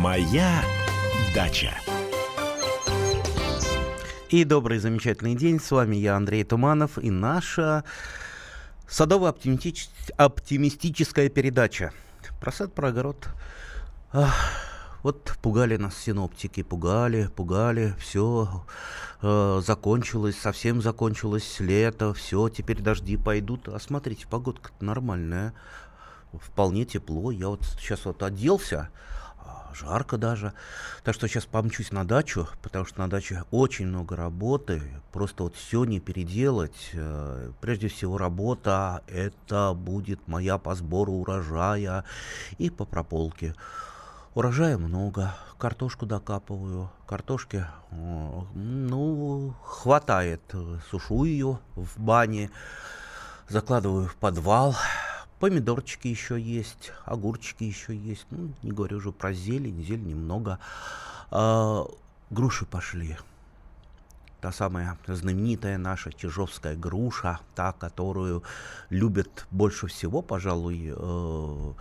Моя дача. И добрый, замечательный день. С вами я, Андрей Туманов, и наша садово-оптимистическая передача. Про сад, про огород. Вот пугали нас синоптики, пугали, пугали, все э, закончилось, совсем закончилось лето, все, теперь дожди пойдут. А смотрите, погодка нормальная, вполне тепло. Я вот сейчас вот оделся, жарко даже. Так что сейчас помчусь на дачу, потому что на даче очень много работы. Просто вот все не переделать. Э, прежде всего работа, это будет моя по сбору урожая и по прополке. Урожая много, картошку докапываю, картошки, ну, хватает. Сушу ее в бане, закладываю в подвал, Помидорчики еще есть, огурчики еще есть. Ну, не говорю уже про зелень, зелень много. А, груши пошли. Та самая знаменитая наша чижовская груша, та, которую любят больше всего, пожалуй, э,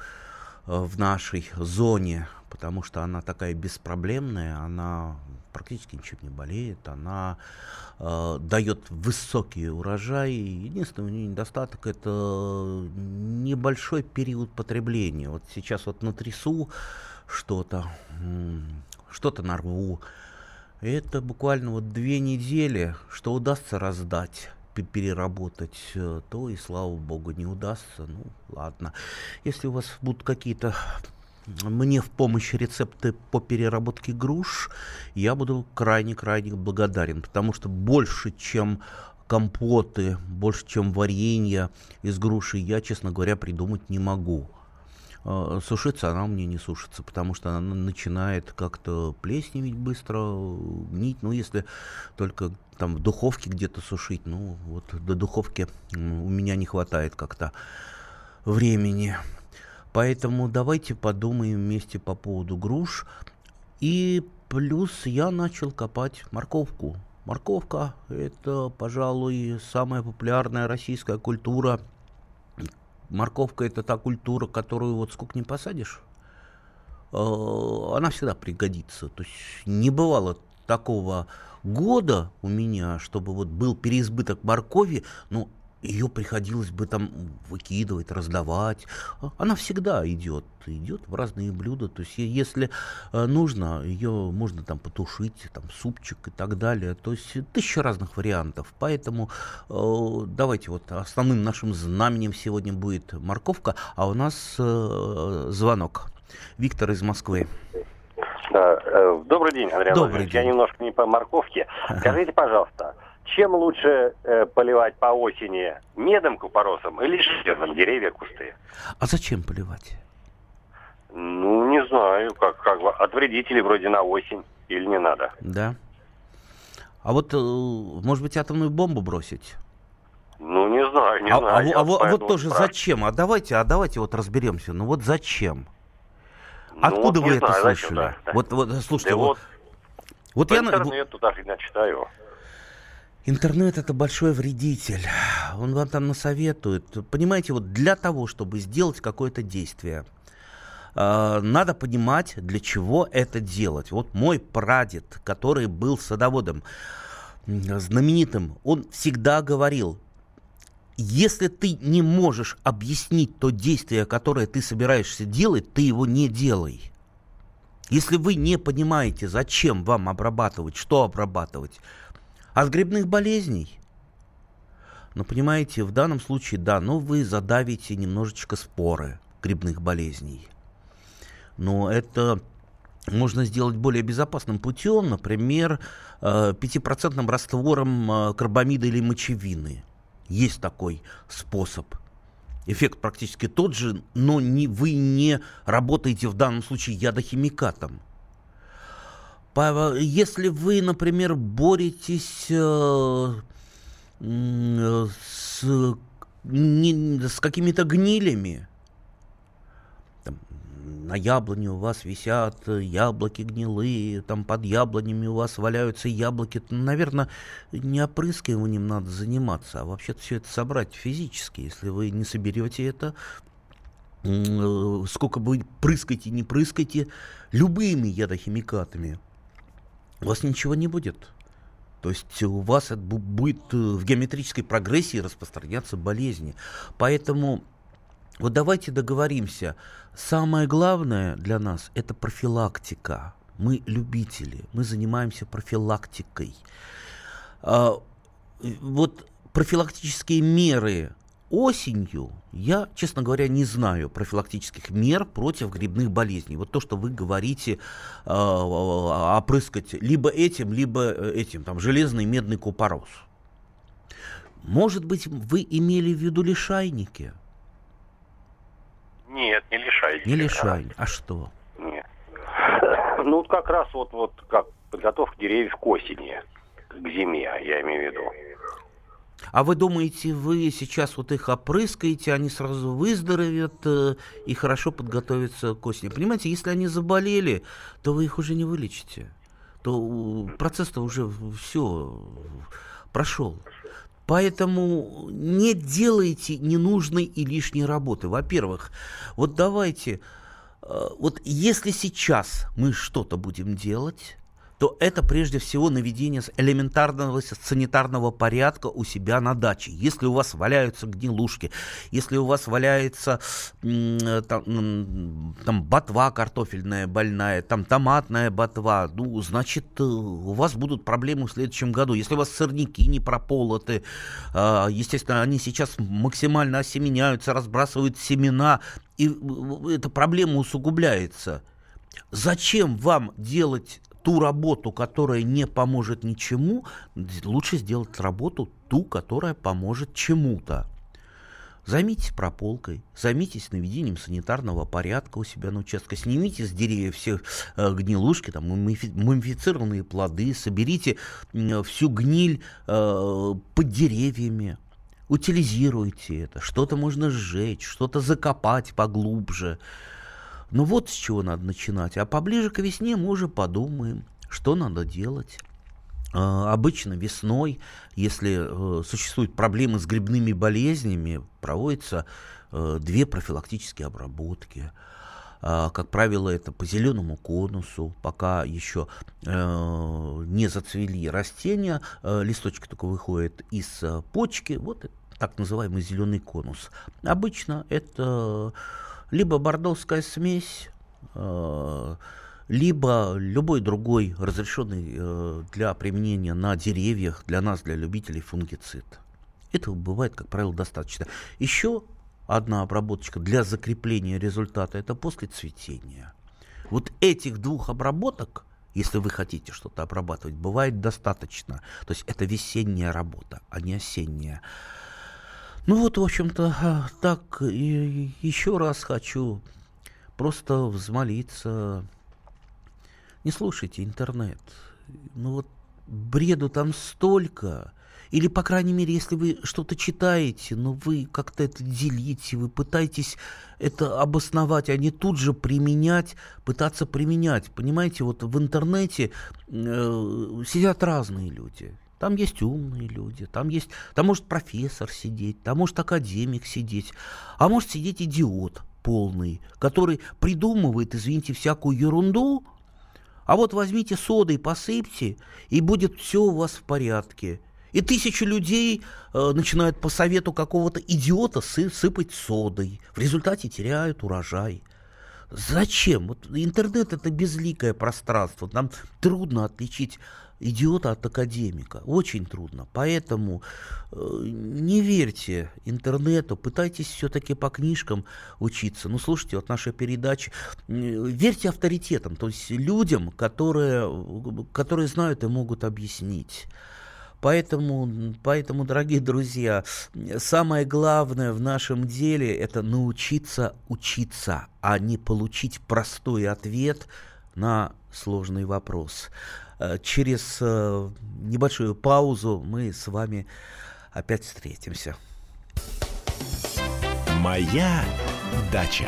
в нашей зоне, потому что она такая беспроблемная, она практически ничем не болеет, она э, дает высокие урожаи. Единственный у нее недостаток это небольшой период потребления. Вот сейчас вот натрясу что-то, что-то нарву. Это буквально вот две недели, что удастся раздать переработать, э, то и слава богу не удастся. Ну, ладно. Если у вас будут какие-то мне в помощь рецепты по переработке груш, я буду крайне-крайне благодарен, потому что больше, чем компоты, больше, чем варенье из груши, я, честно говоря, придумать не могу. А, сушиться она у меня не сушится, потому что она начинает как-то плесневеть быстро, гнить. Ну, если только там в духовке где-то сушить, ну, вот до духовки у меня не хватает как-то времени. Поэтому давайте подумаем вместе по поводу груш. И плюс я начал копать морковку. Морковка – это, пожалуй, самая популярная российская культура. Морковка – это та культура, которую вот сколько не посадишь, э, она всегда пригодится. То есть не бывало такого года у меня, чтобы вот был переизбыток моркови, ну, ее приходилось бы там выкидывать, раздавать. Она всегда идет, идет в разные блюда. То есть, если э, нужно, ее можно там потушить, там супчик и так далее. То есть, тысяча разных вариантов. Поэтому э, давайте вот основным нашим знаменем сегодня будет морковка, а у нас э, звонок. Виктор из Москвы. Да, добрый день, Андрей Добрый день. Я немножко не по морковке. Скажите, пожалуйста, чем лучше э, поливать по осени медом купоросом или шифером деревья, кусты? А зачем поливать? Ну, не знаю, как, как от вредителей вроде на осень или не надо. Да. А вот, э, может быть, атомную бомбу бросить? Ну, не знаю, не а, знаю. А, я а, вот, а вот тоже спрашиваю. зачем? А давайте, а давайте вот разберемся. Ну вот зачем? Ну, Откуда вот вы не это знаю, зачем, слышали? да, да. Вот, вот, слушайте, Да вот, вот, вот по я... на- интернету даже иногда читаю. Интернет это большой вредитель. Он вам там насоветует. Понимаете, вот для того, чтобы сделать какое-то действие, э, надо понимать, для чего это делать. Вот мой прадед, который был садоводом знаменитым, он всегда говорил, если ты не можешь объяснить то действие, которое ты собираешься делать, ты его не делай. Если вы не понимаете, зачем вам обрабатывать, что обрабатывать, от грибных болезней. Но понимаете, в данном случае, да, но вы задавите немножечко споры грибных болезней. Но это можно сделать более безопасным путем, например, э, 5% раствором э, карбамида или мочевины. Есть такой способ. Эффект практически тот же, но не, вы не работаете в данном случае ядохимикатом. Если вы, например, боретесь э, э, с, с какими-то гнилями, там, на яблоне у вас висят яблоки гнилые, там под яблонями у вас валяются яблоки, наверное, не опрыскиванием надо заниматься, а вообще-то все это собрать физически. Если вы не соберете это, э, сколько вы прыскайте, не прыскайте, любыми ядохимикатами, у вас ничего не будет. То есть у вас будет э, в геометрической прогрессии распространяться болезни. Поэтому вот давайте договоримся. Самое главное для нас – это профилактика. Мы любители, мы занимаемся профилактикой. А, вот профилактические меры осенью я, честно говоря, не знаю профилактических мер против грибных болезней. Вот то, что вы говорите, э, опрыскать либо этим, либо э, этим, там, железный медный купорос. Может быть, вы имели в виду лишайники? Нет, не лишайники. Не лишайники. А что? Нет. Ну, как раз вот, вот как подготовка деревьев к осени, к зиме, я имею в виду. А вы думаете, вы сейчас вот их опрыскаете, они сразу выздоровеют э, и хорошо подготовятся к осени? Понимаете, если они заболели, то вы их уже не вылечите. То процесс-то уже все прошел. Поэтому не делайте ненужной и лишней работы. Во-первых, вот давайте, э, вот если сейчас мы что-то будем делать, то это прежде всего наведение элементарного санитарного порядка у себя на даче. Если у вас валяются гнилушки, если у вас валяется там, там ботва картофельная больная, там томатная ботва, ну, значит, э, у вас будут проблемы в следующем году. Если у вас сорняки не прополоты, а, естественно, они сейчас максимально осеменяются, разбрасывают семена, и э, эта проблема усугубляется. Зачем вам делать ту работу, которая не поможет ничему, лучше сделать работу ту, которая поможет чему-то. Займитесь прополкой, займитесь наведением санитарного порядка у себя на участке, снимите с деревьев все э, гнилушки, там, мумифицированные плоды, соберите э, всю гниль э, под деревьями, утилизируйте это, что-то можно сжечь, что-то закопать поглубже. Ну вот с чего надо начинать. А поближе к весне мы уже подумаем, что надо делать. А, обычно весной, если э, существуют проблемы с грибными болезнями, проводятся э, две профилактические обработки. А, как правило, это по зеленому конусу, пока еще э, не зацвели растения, листочки только выходят из почки, вот так называемый зеленый конус. Обычно это либо бордовская смесь, э, либо любой другой разрешенный э, для применения на деревьях, для нас, для любителей фунгицид. Этого бывает, как правило, достаточно. Еще одна обработочка для закрепления результата, это после цветения. Вот этих двух обработок, если вы хотите что-то обрабатывать, бывает достаточно. То есть это весенняя работа, а не осенняя. Ну вот, в общем-то, а, так еще раз хочу просто взмолиться. Не слушайте интернет. Ну вот бреду там столько. Или, по крайней мере, если вы что-то читаете, но вы как-то это делите, вы пытаетесь это обосновать, а не тут же применять, пытаться применять. Понимаете, вот в интернете э, сидят разные люди. Там есть умные люди, там есть, там может профессор сидеть, там может академик сидеть, а может сидеть идиот полный, который придумывает, извините, всякую ерунду, а вот возьмите соды и посыпьте, и будет все у вас в порядке. И тысячи людей э, начинают по совету какого-то идиота сы сыпать содой. В результате теряют урожай. Зачем? Вот интернет это безликое пространство. Нам трудно отличить идиота от академика. Очень трудно. Поэтому э, не верьте интернету, пытайтесь все-таки по книжкам учиться. Ну, слушайте, вот наша передача. Верьте авторитетам, то есть людям, которые, которые знают и могут объяснить. Поэтому, поэтому, дорогие друзья, самое главное в нашем деле это научиться учиться, а не получить простой ответ на сложный вопрос. Э, через э, небольшую паузу мы с вами опять встретимся. Моя дача.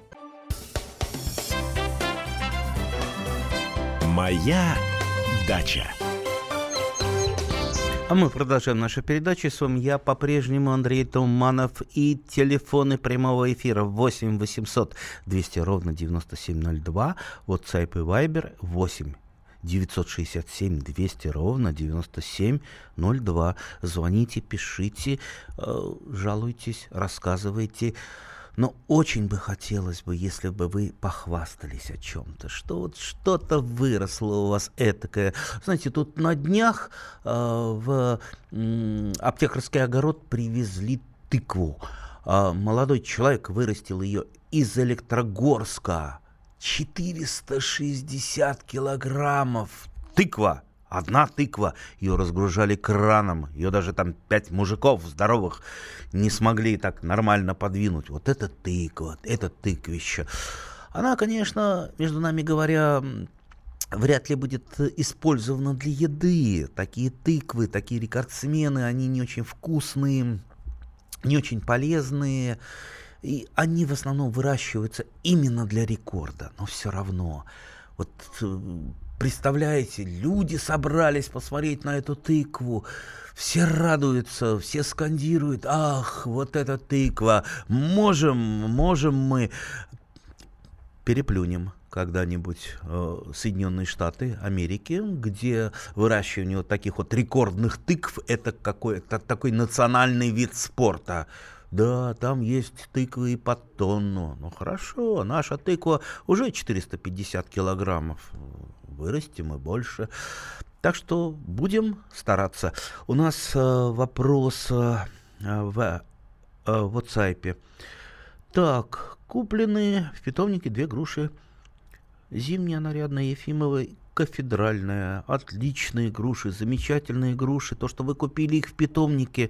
Моя дача. А мы продолжаем нашу передачу. С вами я по-прежнему Андрей Туманов и телефоны прямого эфира 8 800 200 ровно 9702, WhatsApp и Viber 8 967 200 ровно 9702. Звоните, пишите, э, жалуйтесь, рассказывайте. Но очень бы хотелось бы, если бы вы похвастались о чем-то, что вот что-то выросло у вас этакое. Знаете, тут на днях э, в э, аптекарский огород привезли тыкву. Э, молодой человек вырастил ее из Электрогорска. 460 килограммов тыква. Одна тыква, ее разгружали краном, ее даже там пять мужиков здоровых не смогли так нормально подвинуть. Вот это тыква, это тыквище. Она, конечно, между нами говоря, вряд ли будет использована для еды. Такие тыквы, такие рекордсмены, они не очень вкусные, не очень полезные. И они в основном выращиваются именно для рекорда, но все равно. Вот э, представляете, люди собрались посмотреть на эту тыкву, все радуются, все скандируют, ах, вот эта тыква, можем, можем мы, переплюнем когда-нибудь э, Соединенные Штаты Америки, где выращивание вот таких вот рекордных тыкв это какой-то такой национальный вид спорта. Да, там есть тыквы и под тонну. Ну хорошо, наша тыква уже 450 килограммов. Вырастим и больше. Так что будем стараться. У нас э, вопрос э, в э, WhatsApp. Так, куплены в питомнике две груши. Зимняя нарядная Ефимовой кафедральная, отличные груши, замечательные груши. То, что вы купили их в питомнике,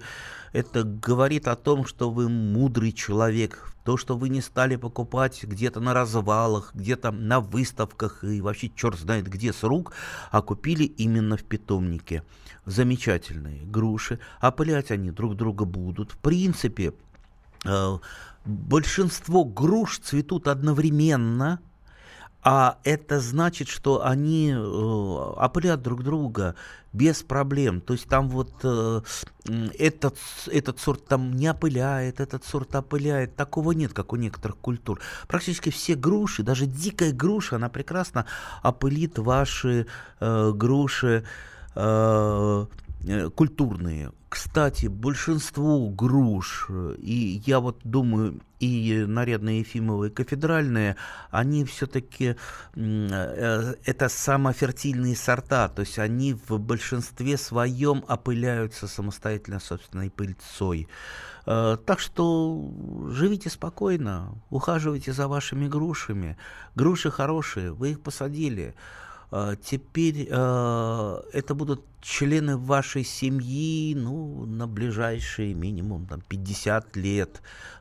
это говорит о том, что вы мудрый человек. То, что вы не стали покупать где-то на развалах, где-то на выставках и вообще черт знает где с рук, а купили именно в питомнике. Замечательные груши. Опылять они друг друга будут. В принципе, э, большинство груш цветут одновременно – а это значит, что они э, опылят друг друга без проблем. То есть там вот э, этот, этот сорт там не опыляет, этот сорт опыляет. Такого нет, как у некоторых культур. Практически все груши, даже дикая груша, она прекрасно опылит ваши э, груши э, культурные. Кстати, большинство груш, и я вот думаю, и нарядные Ефимовые, кафедральные, они все-таки, э, это самофертильные сорта, то есть они в большинстве своем опыляются самостоятельно собственной пыльцой. Э, так что живите спокойно, ухаживайте за вашими грушами. Груши хорошие, вы их посадили. А, теперь э, это будут члены вашей семьи, ну, на ближайшие минимум там, 50 лет.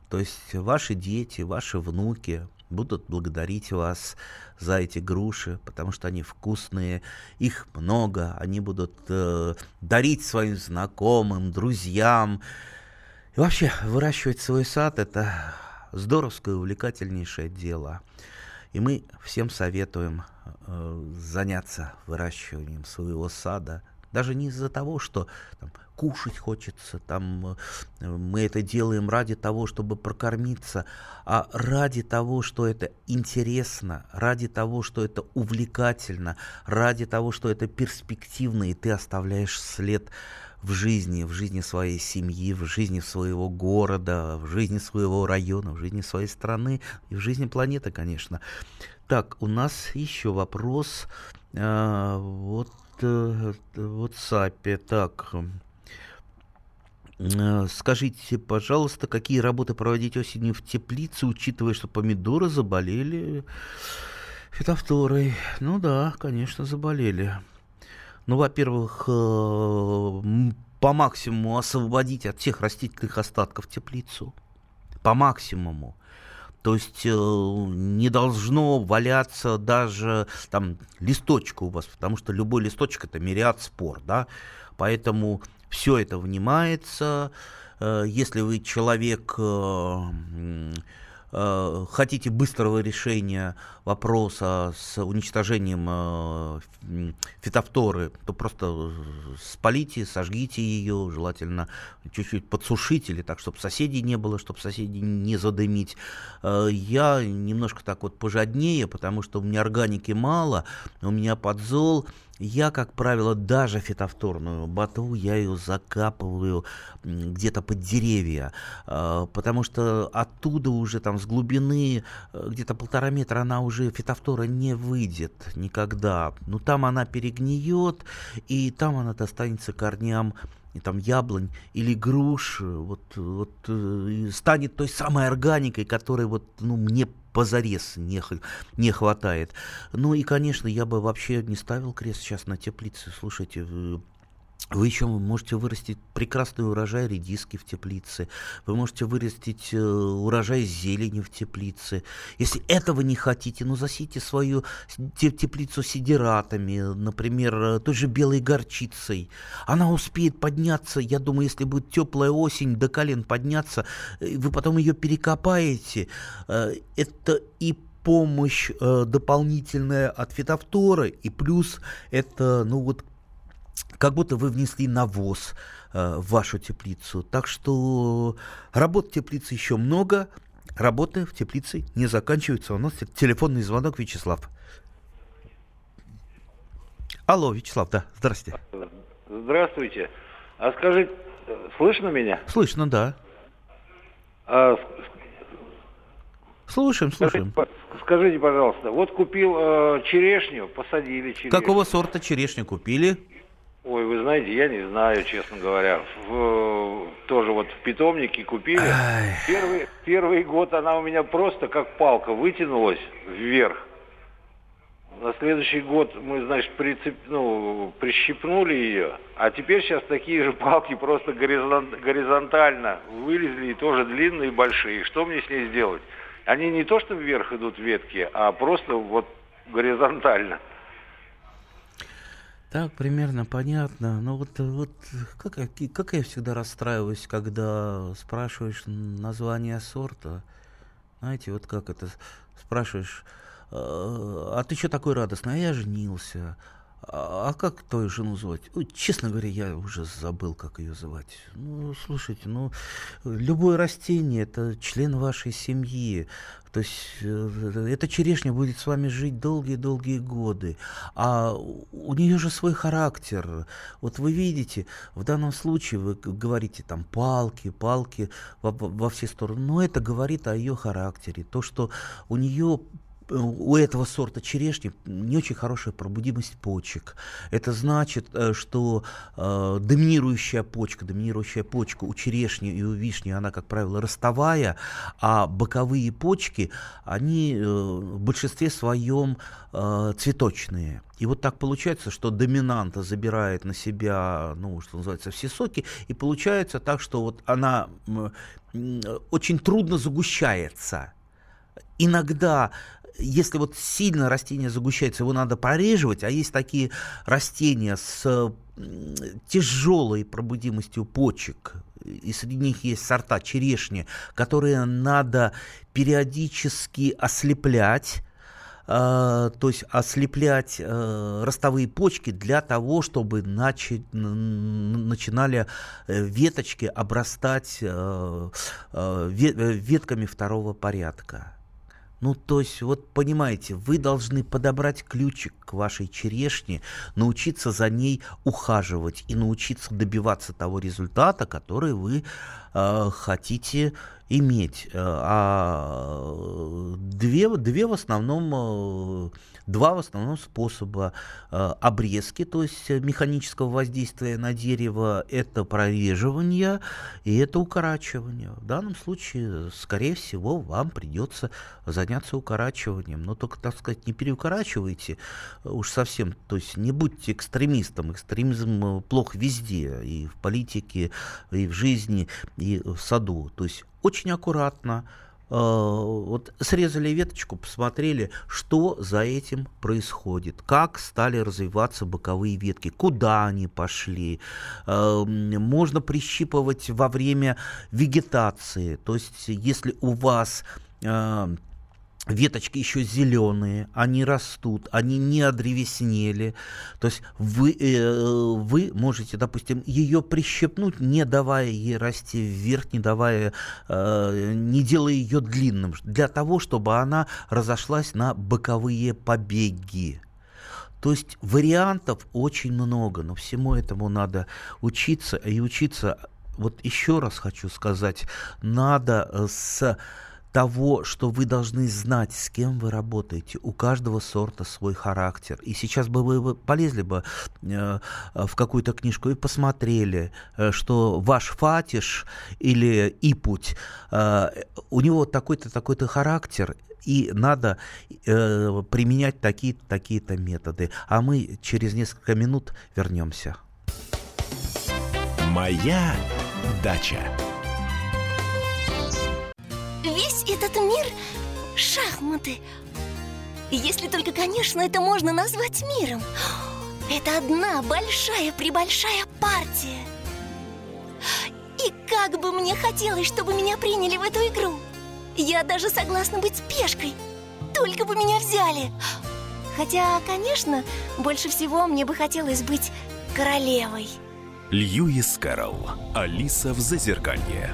То есть ваши дети, ваши внуки будут благодарить вас за эти груши, потому что они вкусные, их много, они будут э, дарить своим знакомым, друзьям. И вообще, выращивать свой сад – это здоровское, увлекательнейшее дело. И мы всем советуем э, заняться выращиванием своего сада, даже не из-за того, что там, кушать хочется, там, э, мы это делаем ради того, чтобы прокормиться, а ради того, что это интересно, ради того, что это увлекательно, ради того, что это перспективно, и ты оставляешь след в жизни, в жизни своей семьи, в жизни своего города, в жизни своего района, в жизни своей страны и в жизни планеты, конечно. Так, у нас еще вопрос. А, вот э, в WhatsApp. Так, э, Скажите, пожалуйста, какие работы проводить осенью в теплице, учитывая, что помидоры заболели? Фитофторой. Ну да, конечно, заболели. Ну, во-первых, э, по максимуму освободить от всех растительных остатков теплицу. По максимуму. То есть э, не должно валяться даже там листочка у вас, потому что любой листочек это мириад спор, да. Поэтому все это внимается. Э, если вы человек Э, хотите быстрого решения вопроса с уничтожением э, фитофторы, то просто спалите, сожгите ее, желательно чуть-чуть подсушить или так, чтобы соседей не было, чтобы соседей не задымить. Э, я немножко так вот пожаднее, потому что у меня органики мало, у меня подзол, я, как правило, даже фитофторную ботву, я ее закапываю где-то под деревья, а, потому что оттуда уже там с глубины э, где-то полтора метра она уже фитофтора не выйдет никогда. Но там она перегниет, и там она достанется корням и там яблонь или груш, вот, вот э, станет той самой органикой, которой вот, ну, мне позарез не, не хватает. Ну и, конечно, я бы вообще не ставил крест сейчас на теплице. Слушайте, вы еще можете вырастить прекрасный урожай редиски в теплице. Вы можете вырастить э, урожай зелени в теплице. Если этого не хотите, ну засейте свою теплицу сидератами, например, э, той же белой горчицей. Она успеет подняться, я думаю, если будет теплая осень, до колен подняться, э, вы потом ее перекопаете. Это и помощь э, дополнительная от фитофтора, и плюс это, ну вот, как будто вы внесли навоз э, в вашу теплицу. Так что работ в теплице еще много, работы в теплице не заканчиваются. У нас телефонный звонок Вячеслав. Алло, Вячеслав, да, здрасте. Здравствуйте. А скажите, слышно меня? Слышно, да. А, слушаем, слушаем. Скажите, скажите, пожалуйста, вот купил э, черешню, посадили черешню. Какого сорта черешню купили? Ой, вы знаете, я не знаю, честно говоря. В, тоже вот в питомнике купили. Первый, первый год она у меня просто как палка вытянулась вверх. На следующий год мы, значит, прицеп, ну, прищипнули ее, а теперь сейчас такие же палки просто горизонт, горизонтально вылезли и тоже длинные и большие. Что мне с ней сделать? Они не то что вверх идут ветки, а просто вот горизонтально. Так, примерно понятно. Но вот, вот как, как я всегда расстраиваюсь, когда спрашиваешь название сорта. Знаете, вот как это спрашиваешь, а, а ты что такой радостный? А я женился. А, а как твою жену звать? Ой, честно говоря, я уже забыл, как ее звать. Ну, слушайте, ну, любое растение – это член вашей семьи. То есть э, эта черешня будет с вами жить долгие-долгие годы. А у нее же свой характер. Вот вы видите, в данном случае вы говорите там палки, палки во, во все стороны. Но это говорит о ее характере. То, что у нее у этого сорта черешни не очень хорошая пробудимость почек. Это значит, э, что э, доминирующая почка, доминирующая почка у черешни и у вишни, она, как правило, ростовая, а боковые почки, они э, в большинстве своем э, цветочные. И вот так получается, что доминанта забирает на себя, ну, что называется, все соки, и получается так, что вот она очень трудно загущается. Иногда если вот сильно растение загущается, его надо пореживать, а есть такие растения с тяжелой пробудимостью почек, и среди них есть сорта черешни, которые надо периодически ослеплять, Uh, то есть ослеплять uh, ростовые почки для того, чтобы начи, начинали э, веточки обрастать ветками второго порядка. Ну, то есть, вот понимаете, вы должны подобрать ключик к вашей черешне, научиться за ней ухаживать и научиться добиваться того результата, который вы э, хотите иметь. Э, а две, две в основном два в основном способа э, обрезки, то есть механического воздействия на дерево, это прореживание и это укорачивание. В данном случае, скорее всего, вам придется заняться укорачиванием, но только, так сказать, не переукорачивайте уж совсем, то есть не будьте экстремистом, экстремизм э, плох везде, и в политике, и в жизни, и в саду, то есть очень аккуратно, Э, вот срезали веточку, посмотрели, что за этим происходит, как стали развиваться боковые ветки, куда они пошли. Э, можно прищипывать во время вегетации, то есть если у вас э, веточки еще зеленые, они растут, они не одревеснели. То есть вы, э, вы можете, допустим, ее прищепнуть, не давая ей расти вверх, не давая, э, не делая ее длинным, для того, чтобы она разошлась на боковые побеги. То есть вариантов очень много, но всему этому надо учиться и учиться. Вот еще раз хочу сказать, надо с того, что вы должны знать, с кем вы работаете. У каждого сорта свой характер. И сейчас бы вы полезли бы э, в какую-то книжку и посмотрели, э, что ваш фатиш или ипуть, э, у него такой-то такой-то характер, и надо э, применять такие-то такие-то методы. А мы через несколько минут вернемся. Моя дача. Этот мир – шахматы. Если только, конечно, это можно назвать миром. Это одна большая-пребольшая партия. И как бы мне хотелось, чтобы меня приняли в эту игру. Я даже согласна быть пешкой. Только бы меня взяли. Хотя, конечно, больше всего мне бы хотелось быть королевой. Льюис Кэрролл. Алиса в Зазеркалье.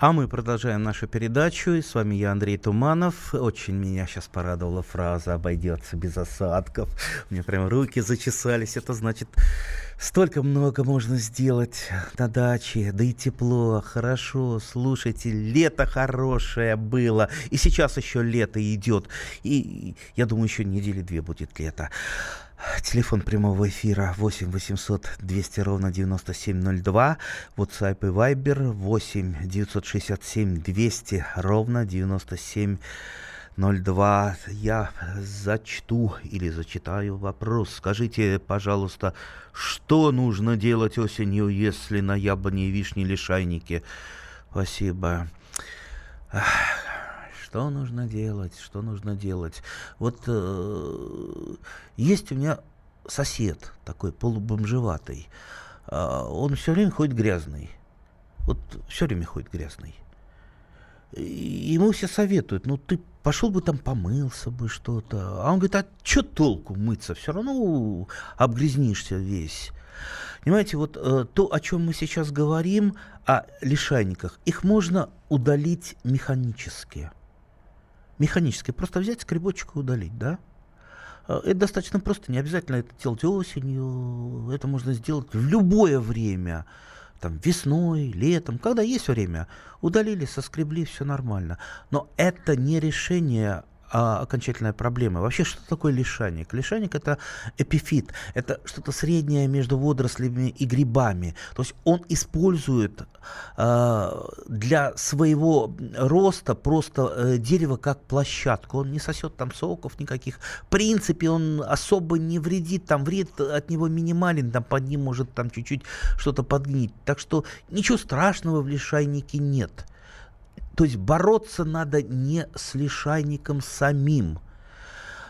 А мы продолжаем нашу передачу. И с вами я, Андрей Туманов. Очень меня сейчас порадовала фраза «обойдется без осадков». У меня прям руки зачесались. Это значит, столько много можно сделать на даче. Да и тепло, хорошо. Слушайте, лето хорошее было. И сейчас еще лето идет. И я думаю, еще недели две будет лето. Телефон прямого эфира 8 800 200 ровно 9702. WhatsApp и Viber 8 967 200 ровно 9702. Я зачту или зачитаю вопрос. Скажите, пожалуйста, что нужно делать осенью, если на яблоне и вишне лишайники? Спасибо. Что нужно делать? Что нужно делать? Вот э, есть у меня сосед такой полубомжеватый. Э, он все время ходит грязный. Вот все время ходит грязный. И ему все советуют, ну ты пошел бы там помылся бы что-то. А он говорит, а что толку мыться? Все равно обгрязнишься весь. Понимаете, вот э, то, о чем мы сейчас говорим, о лишайниках, их можно удалить механически механически, просто взять скребочек и удалить, да? А, это достаточно просто, не обязательно это делать осенью, это можно сделать в любое время, там, весной, летом, когда есть время, удалили, соскребли, все нормально. Но это не решение а, окончательная проблема. Вообще, что такое лишайник? Лишайник это эпифит, это что-то среднее между водорослями и грибами. То есть он использует а, для своего роста просто а, дерево как площадку. Он не сосет там соков никаких. В принципе, он особо не вредит, там вред от него минимален, там под ним может там чуть-чуть что-то подгнить. Так что ничего страшного в лишайнике нет. То есть бороться надо не с лишайником самим.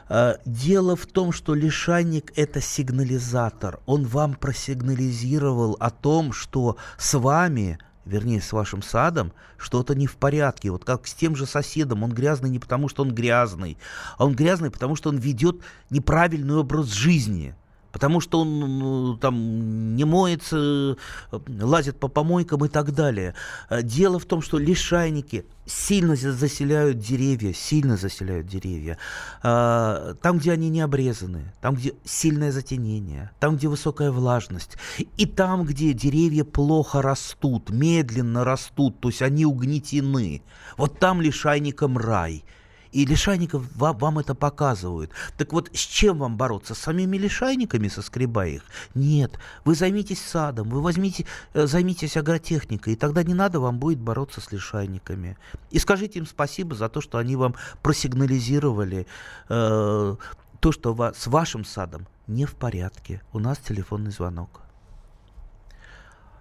Э, дело в том, что лишайник – это сигнализатор. Он вам просигнализировал о том, что с вами, вернее, с вашим садом, что-то не в порядке. Вот как с тем же соседом. Он грязный не потому, что он грязный, а он грязный, потому что он ведет неправильный образ жизни – потому что он там не моется, лазит по помойкам и так далее. Э, дело в том, что лишайники сильно заселяют деревья, сильно заселяют деревья. Э, там, где они не обрезаны, там, где сильное затенение, там, где высокая влажность, и там, где деревья плохо растут, медленно растут, то есть они угнетены. Вот там лишайникам рай – и лишайников вам, вам это показывают. Так вот, с чем вам бороться? С самими лишайниками, соскребая их? Нет. Вы займитесь садом, вы возьмите, э, займитесь агротехникой, и тогда не надо вам будет бороться с лишайниками. И скажите им спасибо за то, что они вам просигнализировали э, то, что ва- с вашим садом не в порядке. У нас телефонный звонок.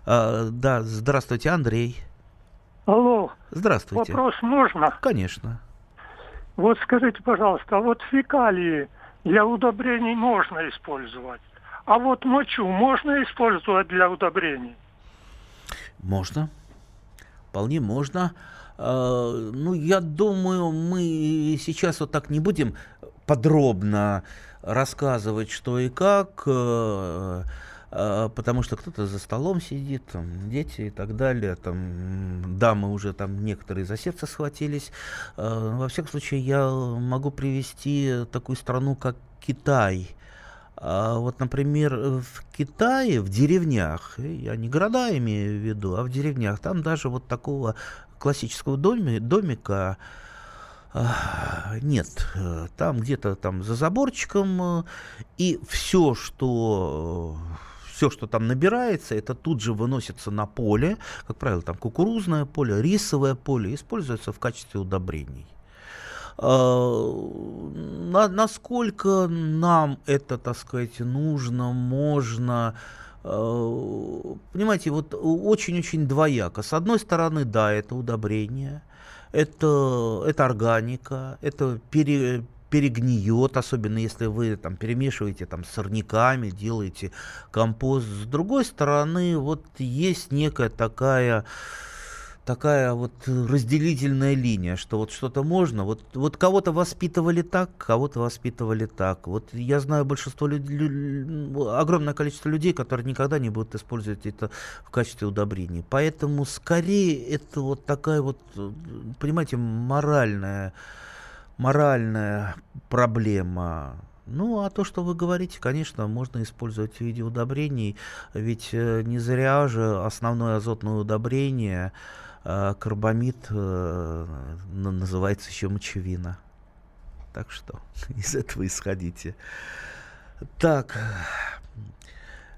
А, да, здравствуйте, Андрей. Алло. Здравствуйте. Вопрос можно? Конечно. Вот скажите, пожалуйста, а вот фекалии для удобрений можно использовать, а вот мочу можно использовать для удобрений? Можно. Вполне можно. А, ну, я думаю, мы сейчас вот так не будем подробно рассказывать, что и как. Э, а, потому что кто-то за столом сидит, там, дети и так далее, там, дамы уже там некоторые за сердце схватились. А, во всяком случае, я могу привести такую страну, как Китай. А вот, например, в Китае, в деревнях, я не города имею в виду, а в деревнях, там даже вот такого классического доми, домика нет, там где-то там за заборчиком, и все, что все, что там набирается, это тут же выносится на поле, как правило, там кукурузное поле, рисовое поле, используется в качестве удобрений. А, на, насколько нам это, так сказать, нужно, можно, а, понимаете, вот очень-очень двояко. С одной стороны, да, это удобрение, это, это органика, это пере, перегниет, особенно если вы там перемешиваете там сорняками, делаете компост. С другой стороны, вот есть некая такая такая вот разделительная линия, что вот что-то можно, вот, вот кого-то воспитывали так, кого-то воспитывали так. Вот я знаю большинство людей, огромное количество людей, которые никогда не будут использовать это в качестве удобрений. Поэтому скорее это вот такая вот, понимаете, моральная моральная проблема. Ну, а то, что вы говорите, конечно, можно использовать в виде удобрений, ведь э, не зря же основное азотное удобрение, э, карбамид, э, называется еще мочевина. Так что из этого исходите. Так,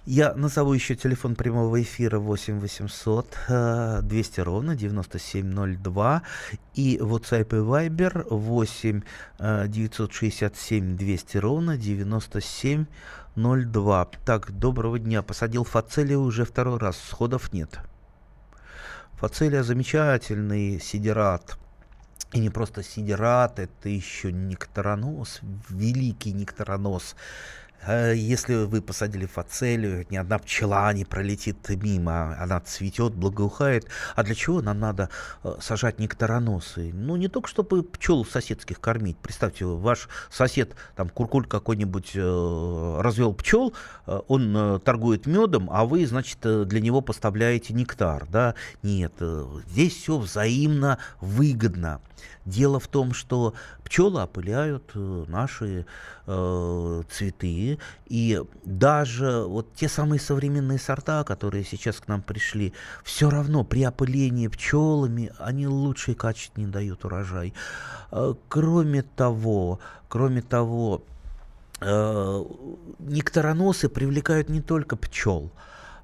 я назову еще телефон прямого эфира 8 800 200 ровно 9702 и WhatsApp и Viber 8 967 200 ровно 9702. Так, доброго дня. Посадил фацелию уже второй раз, сходов нет. Фацелия замечательный сидерат. И не просто сидерат, это еще нектаронос, великий нектаронос. Э, если вы посадили фацелию, ни одна пчела не пролетит мимо, она цветет, благоухает. А для чего нам надо э, сажать нектароносы? Ну, не только чтобы пчел соседских кормить. Представьте, ваш сосед, там, куркуль какой-нибудь э, развел пчел, он торгует медом, а вы, значит, для него поставляете нектар, да? Нет, здесь все взаимно выгодно. Дело в том, что пчелы опыляют э, наши э, цветы, и даже вот те самые современные сорта, которые сейчас к нам пришли, все равно при опылении пчелами они лучше и качественнее дают урожай. Э, кроме того, кроме того, э, нектароносы привлекают не только пчел,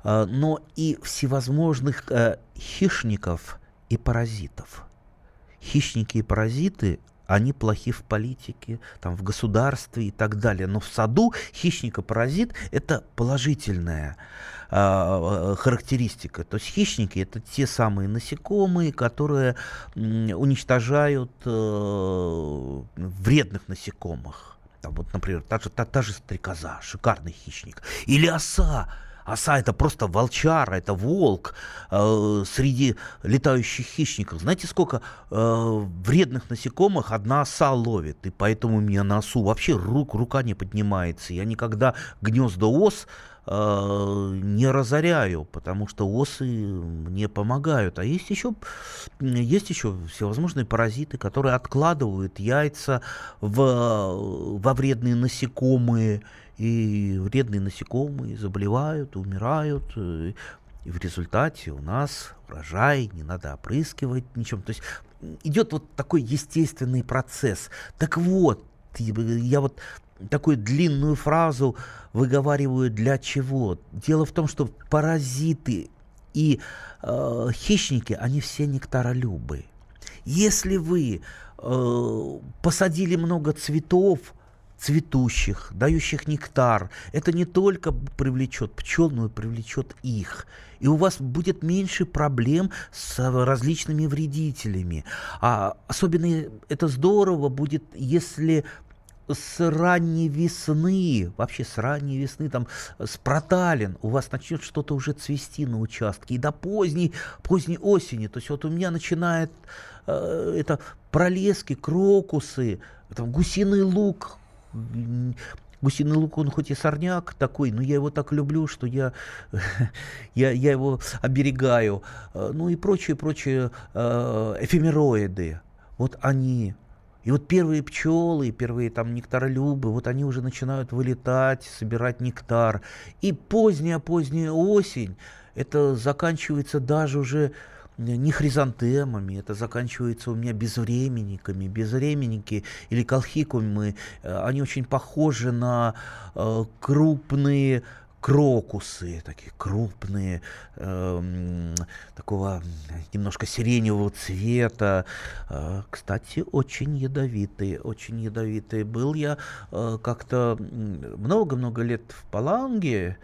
э, но и всевозможных э, хищников и паразитов хищники и паразиты, они плохи в политике, там, в государстве и так далее. Но в саду хищник и паразит – это положительная э, характеристика. То есть хищники – это те самые насекомые, которые э, уничтожают э, вредных насекомых. Там, вот, например, та же, та, та же стрекоза, шикарный хищник. Или оса, Оса это просто волчара, это волк э, среди летающих хищников. Знаете, сколько э, вредных насекомых одна оса ловит? И поэтому у меня на осу вообще рук, рука не поднимается. Я никогда гнезда ос э, не разоряю, потому что осы мне помогают. А есть еще, есть еще всевозможные паразиты, которые откладывают яйца в, во вредные насекомые, и вредные насекомые заболевают, умирают. И в результате у нас урожай, не надо опрыскивать ничем. То есть идет вот такой естественный процесс. Так вот, я вот такую длинную фразу выговариваю для чего? Дело в том, что паразиты и э, хищники, они все нектаролюбы. Если вы э, посадили много цветов, цветущих, дающих нектар, это не только привлечет пчел, но и привлечет их. И у вас будет меньше проблем с различными вредителями. А особенно это здорово будет, если с ранней весны, вообще с ранней весны, там, с проталин, у вас начнет что-то уже цвести на участке, и до поздней, поздней осени, то есть вот у меня начинает э, это пролески, крокусы, там, гусиный лук, Гусиный лук, он хоть и сорняк такой, но я его так люблю, что я, я, я его оберегаю. Э, ну и прочие, прочие э, эфемероиды. Вот они и вот первые пчелы, первые там нектаролюбы, вот они уже начинают вылетать, собирать нектар. И поздняя-поздняя осень, это заканчивается даже уже не хризантемами, это заканчивается у меня безвременниками. Безвременники или колхикумы, э, они очень похожи на э, крупные крокусы, такие крупные, э, такого немножко сиреневого цвета. Э, кстати, очень ядовитые, очень ядовитые. Был я э, как-то много-много лет в Паланге,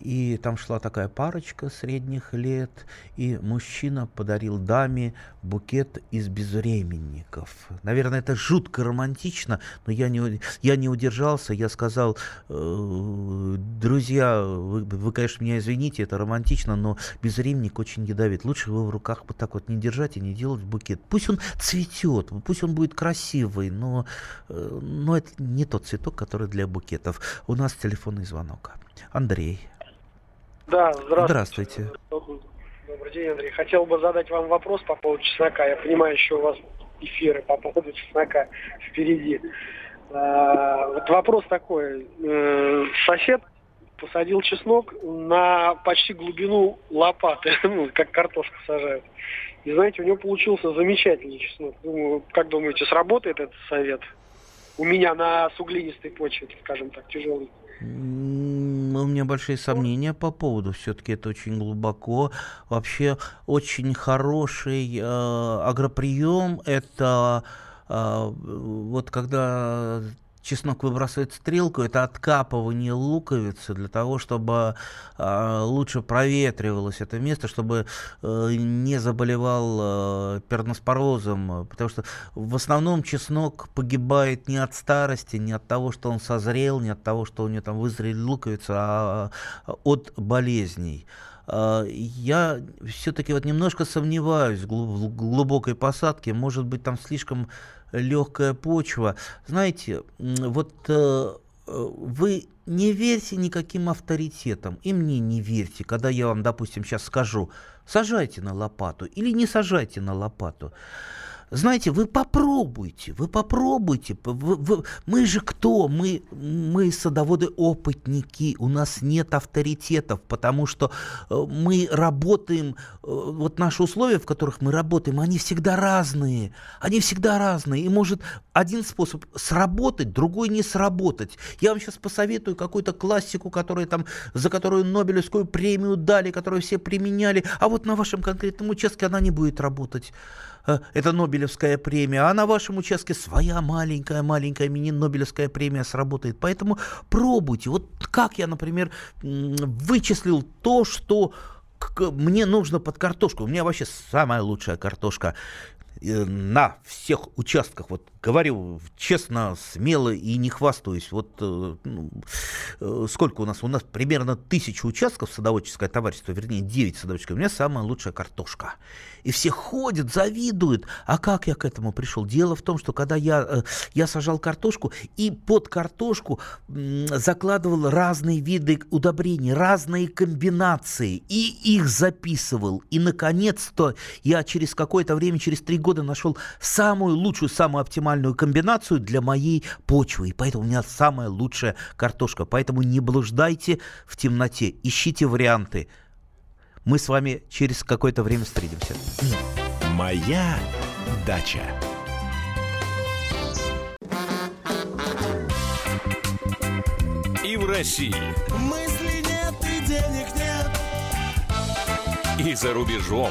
и там шла такая парочка средних лет, и мужчина подарил даме букет из безвременников. Наверное, это жутко романтично, но я не, я не удержался, я сказал, э, друзья, вы, вы, конечно, меня извините, это романтично, но безвременник очень ядовит. Лучше его в руках вот так вот не держать и не делать букет. Пусть он цветет, пусть он будет красивый, но, э, но это не тот цветок, который для букетов. У нас телефонный звонок. Андрей. Да, здравствуйте. Здравствуйте. Добрый день, Андрей. Хотел бы задать вам вопрос по поводу чеснока. Я понимаю, еще у вас эфиры по поводу чеснока впереди. А, вот вопрос такой. Э, сосед посадил чеснок на почти глубину лопаты, ну, как картошку сажают. И знаете, у него получился замечательный чеснок. Думаю, как думаете, сработает этот совет? У меня на суглинистой почве, скажем так, тяжелый у меня большие сомнения по поводу, все-таки это очень глубоко. Вообще очень хороший э, агроприем это э, вот когда чеснок выбрасывает стрелку, это откапывание луковицы для того, чтобы э, лучше проветривалось это место, чтобы э, не заболевал э, перноспорозом, потому что в основном чеснок погибает не от старости, не от того, что он созрел, не от того, что у него там вызрели луковицы, а от болезней я все-таки вот немножко сомневаюсь в глубокой посадке. Может быть, там слишком легкая почва. Знаете, вот э, вы не верьте никаким авторитетам, и мне не верьте, когда я вам, допустим, сейчас скажу, сажайте на лопату или не сажайте на лопату. Знаете, вы попробуйте, вы попробуйте. Вы, вы, мы же кто? Мы, мы садоводы-опытники, у нас нет авторитетов, потому что э, мы работаем, э, вот наши условия, в которых мы работаем, они всегда разные. Они всегда разные. И может один способ сработать, другой не сработать. Я вам сейчас посоветую какую-то классику, которая там, за которую Нобелевскую премию дали, которую все применяли, а вот на вашем конкретном участке она не будет работать. Э, это Нобелевская премия, а на вашем участке своя маленькая-маленькая мини-Нобелевская премия сработает. Поэтому пробуйте. Вот как я, например, вычислил то, что мне нужно под картошку. У меня вообще самая лучшая картошка э, на всех участках, вот говорю честно, смело и не хвастаюсь. Вот э, ну, э, сколько у нас? У нас примерно тысяча участков садоводческое товарищество, вернее, 9 садоводческих. У меня самая лучшая картошка. И все ходят, завидуют. А как я к этому пришел? Дело в том, что когда я, э, я сажал картошку, и под картошку закладывал разные виды удобрений, разные комбинации, и их записывал. И, наконец-то, я через какое-то время, через три года нашел самую лучшую, самую оптимальную комбинацию для моей почвы. И поэтому у меня самая лучшая картошка. Поэтому не блуждайте в темноте, ищите варианты. Мы с вами через какое-то время встретимся. Моя дача. И в России. Мысли нет и денег нет. И за рубежом.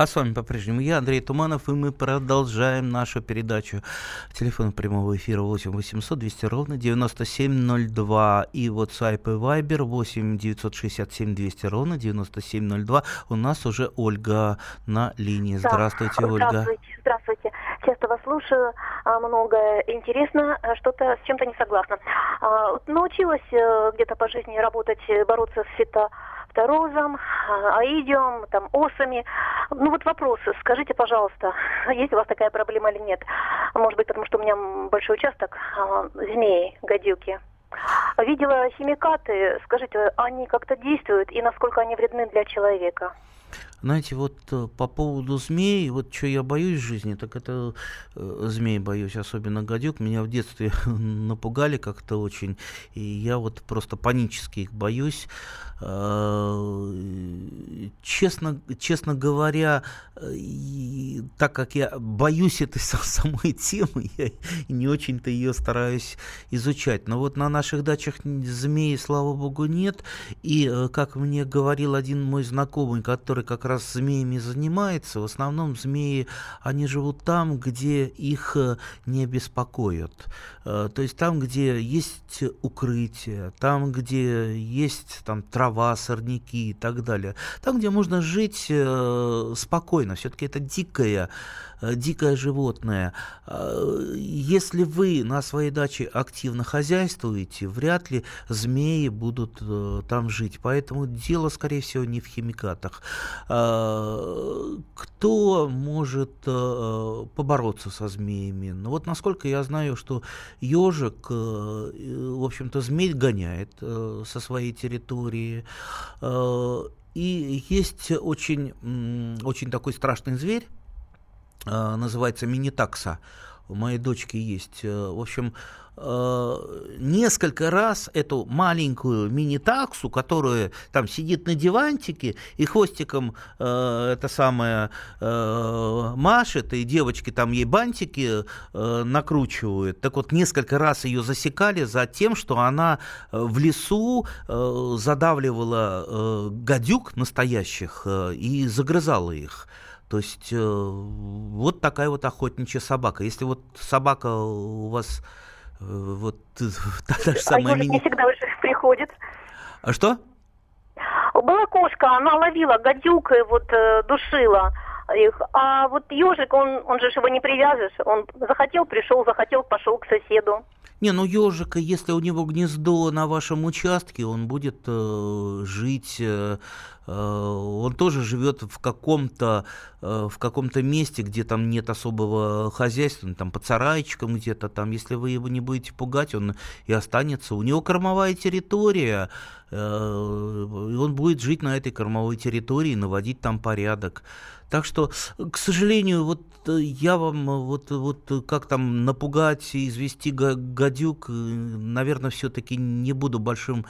А с вами по-прежнему я, Андрей Туманов, и мы продолжаем нашу передачу. Телефон прямого эфира 8 800 200 ровно 9702 и WhatsApp и Viber 8 967 200 ровно 9702. У нас уже Ольга на линии. Здравствуйте, да, Ольга. Здравствуйте, здравствуйте. Часто вас слушаю, а, многое интересно, а, что-то с чем-то не согласна. А, Научилась э, где-то по жизни работать, э, бороться с фито фторозом, аидиум, там, осами. Ну вот вопросы. Скажите, пожалуйста, есть у вас такая проблема или нет? Может быть, потому что у меня большой участок, а, змеи, гадюки. Видела химикаты. Скажите, они как-то действуют и насколько они вредны для человека? Знаете, вот э, по поводу змей, вот что я боюсь в жизни, так это э, змей боюсь, особенно гадюк. Меня в детстве напугали как-то очень, и я вот просто панически их боюсь. Э, честно, честно говоря, и, так как я боюсь этой самой темы, я не очень-то ее стараюсь изучать. Но вот на наших дачах змеи, слава богу, нет. И, э, как мне говорил один мой знакомый, который как раз змеями занимается, в основном змеи, они живут там, где их не беспокоят. То есть там, где есть укрытие, там, где есть там трава, сорняки и так далее. Там, где можно жить э, спокойно. Все-таки это дикая Э, дикое животное. Э, если вы на своей даче активно хозяйствуете, вряд ли змеи будут э, там жить. Поэтому дело, скорее всего, не в химикатах. Кто может побороться со змеями? Ну вот насколько я знаю, что ежик, в общем-то, змей гоняет со своей территории. И есть очень, очень такой страшный зверь, Э, называется мини-такса. У моей дочки есть. Э, в общем, несколько раз эту маленькую мини-таксу, которая там сидит на дивантике и хвостиком э, это самое э, машет, и девочки там ей бантики э, накручивают. Так вот, несколько раз ее засекали за тем, что она в лесу э, задавливала э, гадюк настоящих э, и загрызала их. То есть э, вот такая вот охотничья собака. Если вот собака у вас э, вот та, та же самая а мини... не всегда приходит. А что? Была кошка, она ловила гадюк и вот э, душила их. А вот ежик, он, он же его не привяжешь. Он захотел, пришел, захотел, пошел к соседу. Не, ну ежика, если у него гнездо на вашем участке, он будет э, жить, э, э, он тоже живет в каком-то э, в каком-то месте, где там нет особого хозяйства, ну, там под сарайчиком где-то там. Если вы его не будете пугать, он и останется. У него кормовая территория, э, он будет жить на этой кормовой территории, наводить там порядок. Так что, к сожалению, вот э, я вам э, вот, вот как там напугать и извести гадюк, наверное, все-таки не буду большим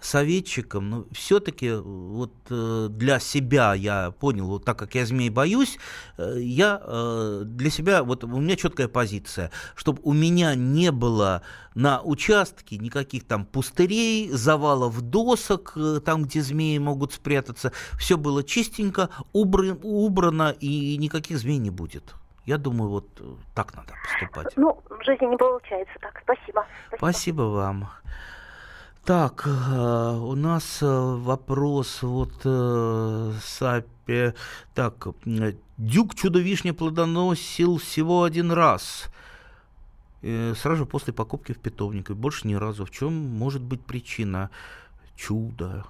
советчиком, но все-таки вот э, для себя я понял, вот так как я змей боюсь, э, я э, для себя, вот у меня четкая позиция, чтобы у меня не было на участке никаких там пустырей, завалов досок, там, где змеи могут спрятаться, все было чистенько, убрано, и никаких змей не будет. Я думаю, вот так надо поступать. Ну, в жизни не получается так. Спасибо. Спасибо, Спасибо вам. Так, э, у нас э, вопрос вот э, Сапе. Так, Дюк чудо-вишня плодоносил всего один раз. Сразу же после покупки в питомнике. Больше ни разу. В чем может быть причина? Чудо.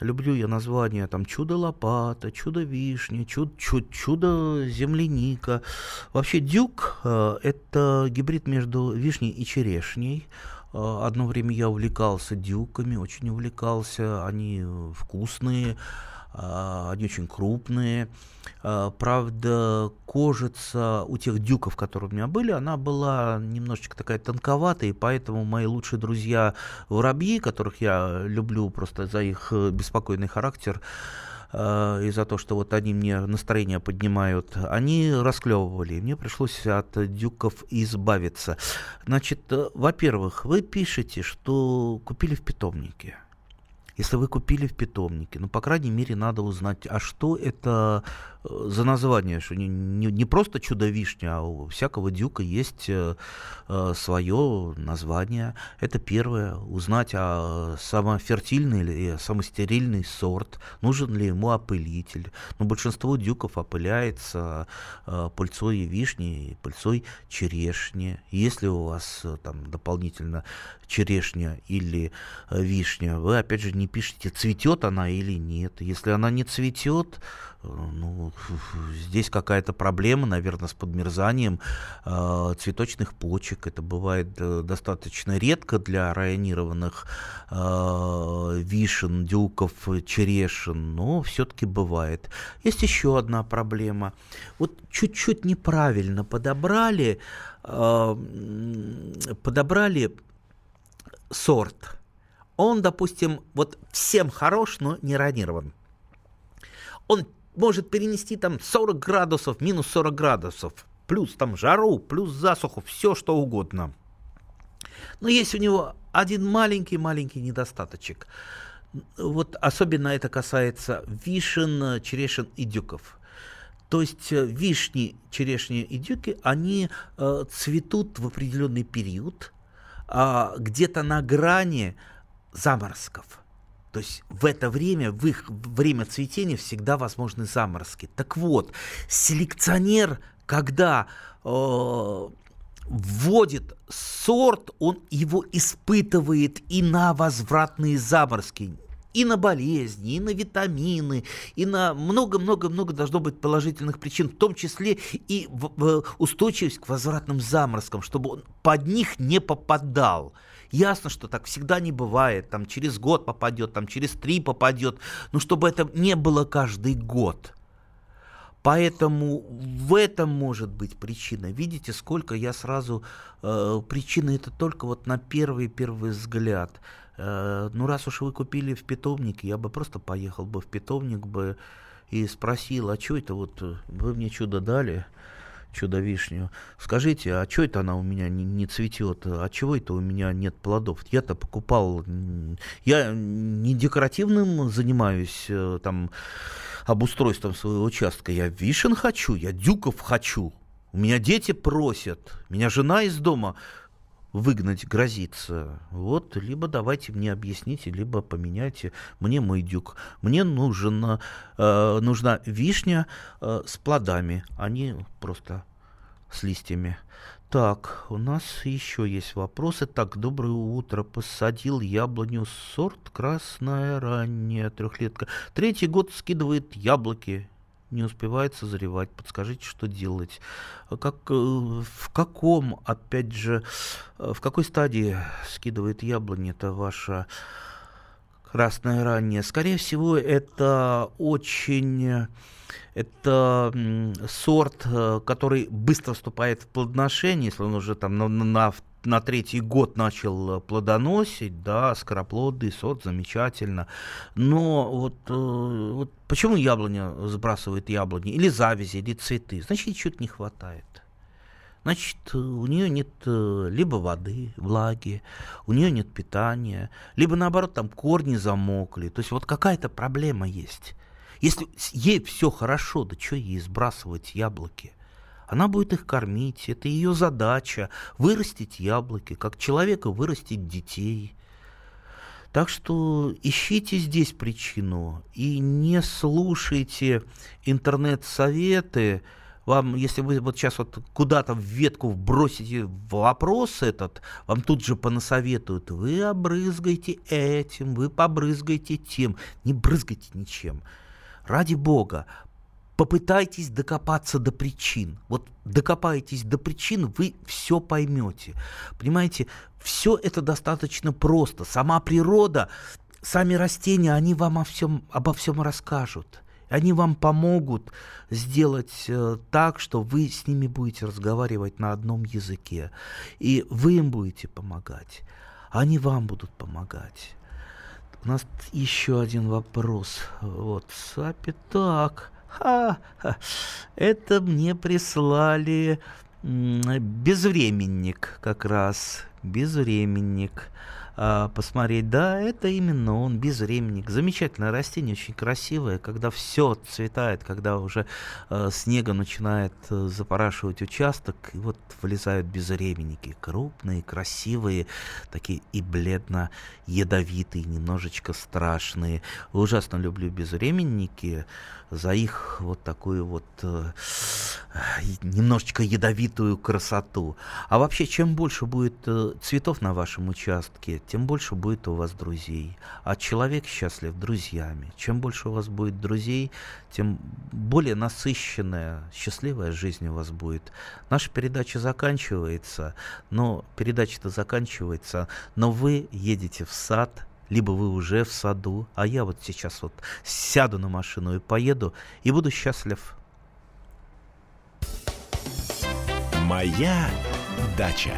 Люблю я названия там чудо-лопата, чудо-вишня, чудо, чудо, чудо-земляника. Вообще дюк э, это гибрид между вишней и черешней. Э, одно время я увлекался дюками, очень увлекался. Они вкусные, э, они очень крупные. Э, правда, кожица у тех дюков, которые у меня были, она была немножечко такая тонковатая, и поэтому мои лучшие друзья воробьи, которых я люблю просто за их беспокойный характер, э, и за то, что вот они мне настроение поднимают, они расклевывали, мне пришлось от дюков избавиться. Значит, во-первых, вы пишете, что купили в питомнике. Если вы купили в питомнике, ну, по крайней мере, надо узнать, а что это Э, за название, что не, не, не просто чудо-вишня, а у всякого дюка есть э, э свое название. Это первое. Узнать, а самофертильный или самостерильный сорт, нужен ли ему опылитель. Но ну, большинство дюков опыляется э, пыльцой вишни и пыльцой черешни. Если у вас э, там дополнительно черешня или э, вишня, вы опять же не пишете, цветет она или нет. Если она не цветет, ну, здесь какая-то проблема, наверное, с подмерзанием э, цветочных почек. Это бывает э, достаточно редко для районированных э, вишен, дюков, черешин, но все-таки бывает. Есть еще одна проблема. Вот чуть-чуть неправильно подобрали, э, подобрали сорт. Он, допустим, вот всем хорош, но не ранирован. Он может перенести там 40 градусов, минус 40 градусов, плюс там жару, плюс засуху, все что угодно. Но есть у него один маленький-маленький недостаточек. Вот особенно это касается вишен, черешин и дюков. То есть э, вишни, черешни и дюки, они э, цветут в определенный период, э, где-то на грани заморозков. То есть в это время, в их время цветения всегда возможны заморозки. Так вот, селекционер, когда э, вводит сорт, он его испытывает и на возвратные заморозки, и на болезни, и на витамины, и на много-много-много должно быть положительных причин, в том числе и в, в устойчивость к возвратным заморозкам, чтобы он под них не попадал. Ясно, что так всегда не бывает, там через год попадет, там через три попадет, но чтобы это не было каждый год. Поэтому в этом может быть причина. Видите, сколько я сразу... Э, причина это только вот на первый первый взгляд. Э, ну, раз уж вы купили в питомник, я бы просто поехал бы в питомник бы и спросил, а что это вот вы мне чудо дали? Чудо-вишню. Скажите, а что это она у меня не, не цветет? А чего это у меня нет плодов? Я-то покупал... Я не декоративным занимаюсь, э, там, обустройством своего участка. Я вишен хочу, я дюков хочу. У меня дети просят. Меня жена из дома выгнать грозится. Вот, либо давайте мне объясните, либо поменяйте мне мой дюк. Мне нужен, э, нужна вишня э, с плодами, а не просто с листьями. Так, у нас еще есть вопросы. Так, доброе утро. Посадил яблоню сорт красная ранняя трехлетка. Третий год скидывает яблоки не успевает созревать. Подскажите, что делать? Как, э, в каком, опять же, э, в какой стадии скидывает яблони это ваша красная ранняя? Скорее всего, это очень... Это сорт, э, который быстро вступает в плодоношение, если он уже там на, на, на третий год начал плодоносить, да, скороплодный сорт, замечательно. Но вот, э, вот почему яблоня сбрасывает яблони, или завязи, или цветы? Значит, ей чего-то не хватает. Значит, у нее нет э, либо воды, влаги, у нее нет питания, либо наоборот там корни замокли. То есть вот какая-то проблема есть. Если ей все хорошо, да что ей сбрасывать яблоки? Она будет их кормить, это ее задача вырастить яблоки, как человека вырастить детей. Так что ищите здесь причину и не слушайте интернет-советы, вам, если вы вот сейчас вот куда-то в ветку бросите вопрос этот, вам тут же понасоветуют, вы обрызгайте этим, вы побрызгайте тем, не брызгайте ничем. Ради бога, попытайтесь докопаться до причин. Вот докопаетесь до причин, вы все поймете. Понимаете, все это достаточно просто. Сама природа, сами растения, они вам о всем, обо всем расскажут. Они вам помогут сделать э, так, что вы с ними будете разговаривать на одном языке. И вы им будете помогать. Они вам будут помогать. У нас еще один вопрос. Вот, Сапи, так. Ха. Это мне прислали безвременник как раз. Безвременник а, посмотреть. Да, это именно он, безвременник. Замечательное растение, очень красивое, когда все цветает, когда уже э, снега начинает э, запорашивать участок, и вот вылезают безвременники. Крупные, красивые, такие и бледно-ядовитые, немножечко страшные. Ужасно люблю безвременники за их вот такую вот э, немножечко ядовитую красоту. А вообще, чем больше будет э, цветов на вашем участке, тем больше будет у вас друзей. А человек счастлив друзьями. Чем больше у вас будет друзей, тем более насыщенная, счастливая жизнь у вас будет. Наша передача заканчивается, но передача-то заканчивается, но вы едете в сад, либо вы уже в саду, а я вот сейчас вот сяду на машину и поеду, и буду счастлив. Моя дача.